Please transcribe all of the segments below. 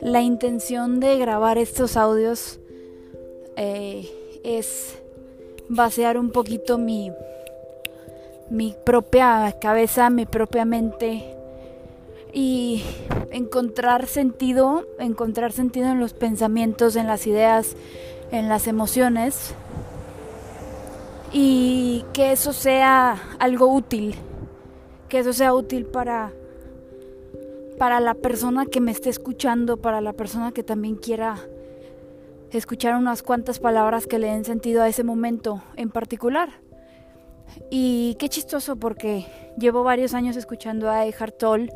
La intención de grabar estos audios eh, es vaciar un poquito mi, mi propia cabeza, mi propia mente y encontrar sentido, encontrar sentido en los pensamientos, en las ideas, en las emociones y que eso sea algo útil, que eso sea útil para para la persona que me esté escuchando, para la persona que también quiera escuchar unas cuantas palabras que le den sentido a ese momento en particular. Y qué chistoso porque llevo varios años escuchando a Eckhart Tolle.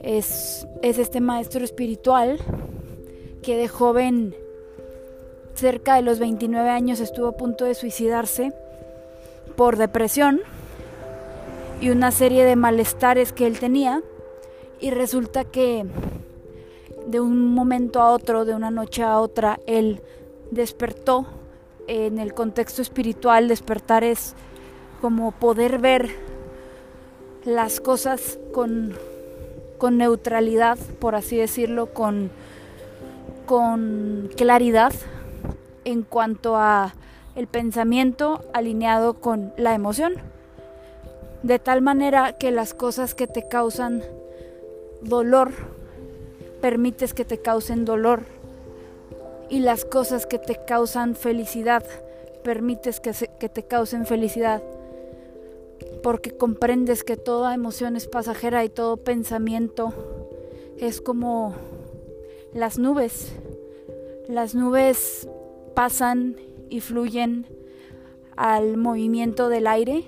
Es, es este maestro espiritual que de joven, cerca de los 29 años, estuvo a punto de suicidarse por depresión y una serie de malestares que él tenía y resulta que de un momento a otro, de una noche a otra, él despertó en el contexto espiritual. Despertar es como poder ver las cosas con, con neutralidad, por así decirlo, con, con claridad en cuanto a el pensamiento alineado con la emoción. De tal manera que las cosas que te causan dolor, permites que te causen dolor. Y las cosas que te causan felicidad, permites que, te causen felicidad. Porque comprendes que toda emoción es pasajera y todo pensamiento es como las nubes. Las nubes pasan y fluyen al movimiento del aire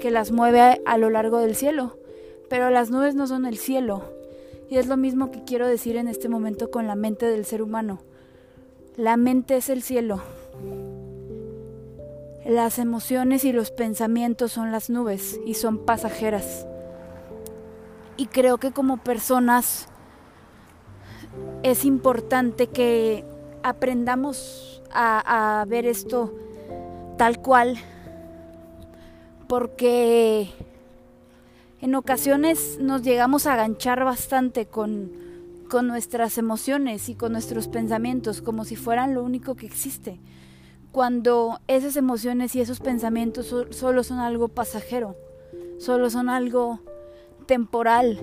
que las mueve a lo largo del cielo. Pero las nubes no son el cielo, y es lo mismo que quiero decir en este momento con la mente del ser humano. La mente es el cielo. Las emociones y los pensamientos son las nubes y son pasajeras. Y creo que como personas es importante que aprendamos a, ver esto tal cual porque en ocasiones nos llegamos a aganchar bastante con, con nuestras emociones y con nuestros pensamientos como si fueran lo único que existe, cuando esas emociones y esos pensamientos solo son algo pasajero, solo son algo temporal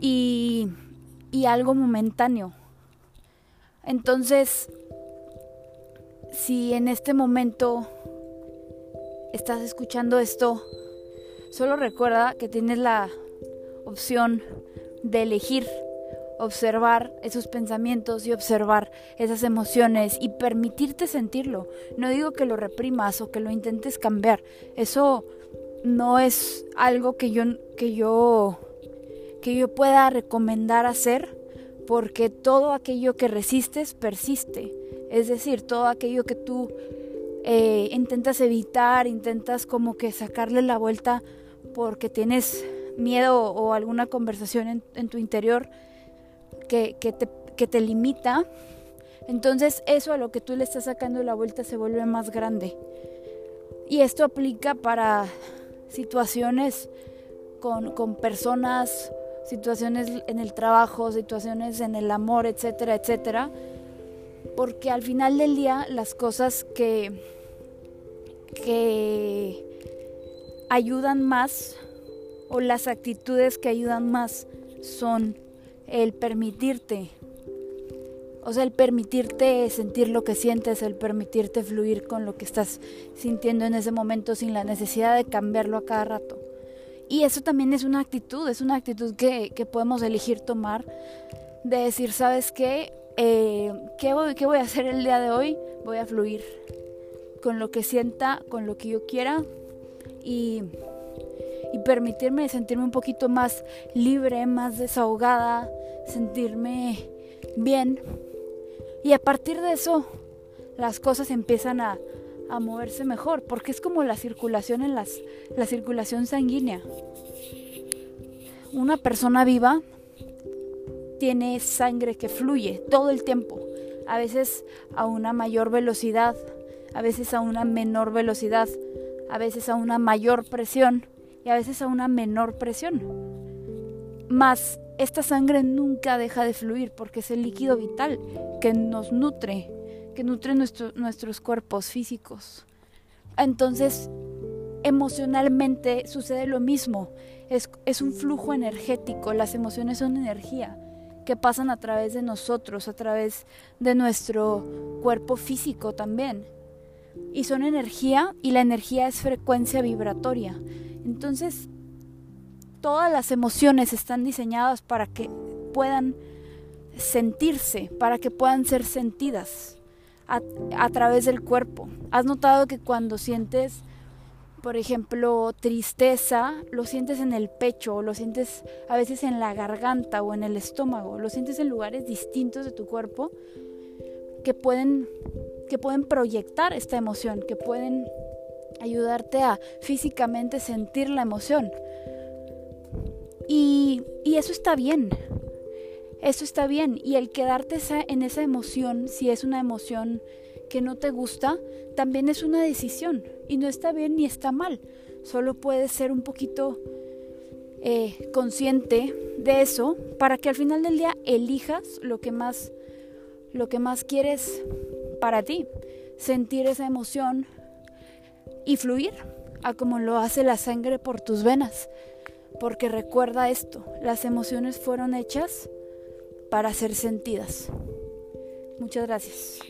y, y algo momentáneo. Entonces, si en este momento estás escuchando esto, Solo recuerda que tienes la opción de elegir observar esos pensamientos y observar esas emociones y permitirte sentirlo. No digo que lo reprimas o que lo intentes cambiar. Eso no es algo que yo que yo que yo pueda recomendar hacer porque todo aquello que resistes persiste. Es decir, todo aquello que tú eh, intentas evitar, intentas como que sacarle la vuelta porque tienes miedo o alguna conversación en, tu interior que, te, que te limita, entonces eso a lo que tú le estás sacando la vuelta se vuelve más grande. Y esto aplica para situaciones con, con, personas, situaciones en el trabajo, situaciones en el amor, etcétera, etcétera. Porque al final del día las cosas que, que ayudan más o las actitudes que ayudan más son el permitirte, o sea, el permitirte sentir lo que sientes, el permitirte fluir con lo que estás sintiendo en ese momento sin la necesidad de cambiarlo a cada rato. Y eso también es una actitud, es una actitud que, podemos elegir tomar, de decir, ¿sabes qué? Eh, ¿qué, voy, ¿Qué voy a hacer el día de hoy? Voy a fluir con lo que sienta, con lo que yo quiera, y, permitirme sentirme un poquito más libre, más desahogada, sentirme bien. Y a partir de eso, las cosas empiezan a, moverse mejor, porque es como la circulación en la circulación sanguínea. Una persona viva tiene sangre que fluye todo el tiempo, a veces a una mayor velocidad, a veces a una menor velocidad, a veces a una mayor presión y a veces a una menor presión. Más esta sangre nunca deja de fluir porque es el líquido vital que nos nutre, que nutre nuestros cuerpos físicos. Entonces, emocionalmente sucede lo mismo. Es, es un flujo energético, las emociones son energía que pasan a través de nosotros, a través de nuestro cuerpo físico también. Y son energía y la energía es frecuencia vibratoria. Entonces, todas las emociones están diseñadas para que puedan sentirse, para que puedan ser sentidas a, a través del cuerpo. ¿Has notado que cuando sientes por ejemplo, tristeza, lo sientes en el pecho, lo sientes a veces en la garganta o en el estómago, lo sientes en lugares distintos de tu cuerpo que pueden, que pueden proyectar esta emoción, que pueden ayudarte a físicamente sentir la emoción. Y, y eso está bien, eso está bien. Y el quedarte en esa emoción, si es una emoción que no te gusta, también es una decisión y no está bien ni está mal. Solo puedes ser un poquito eh, consciente de eso para que al final del día elijas lo que más lo que más quieres para ti, sentir esa emoción y fluir a como lo hace la sangre por tus venas. Porque recuerda esto, las emociones fueron hechas para ser sentidas. Muchas gracias.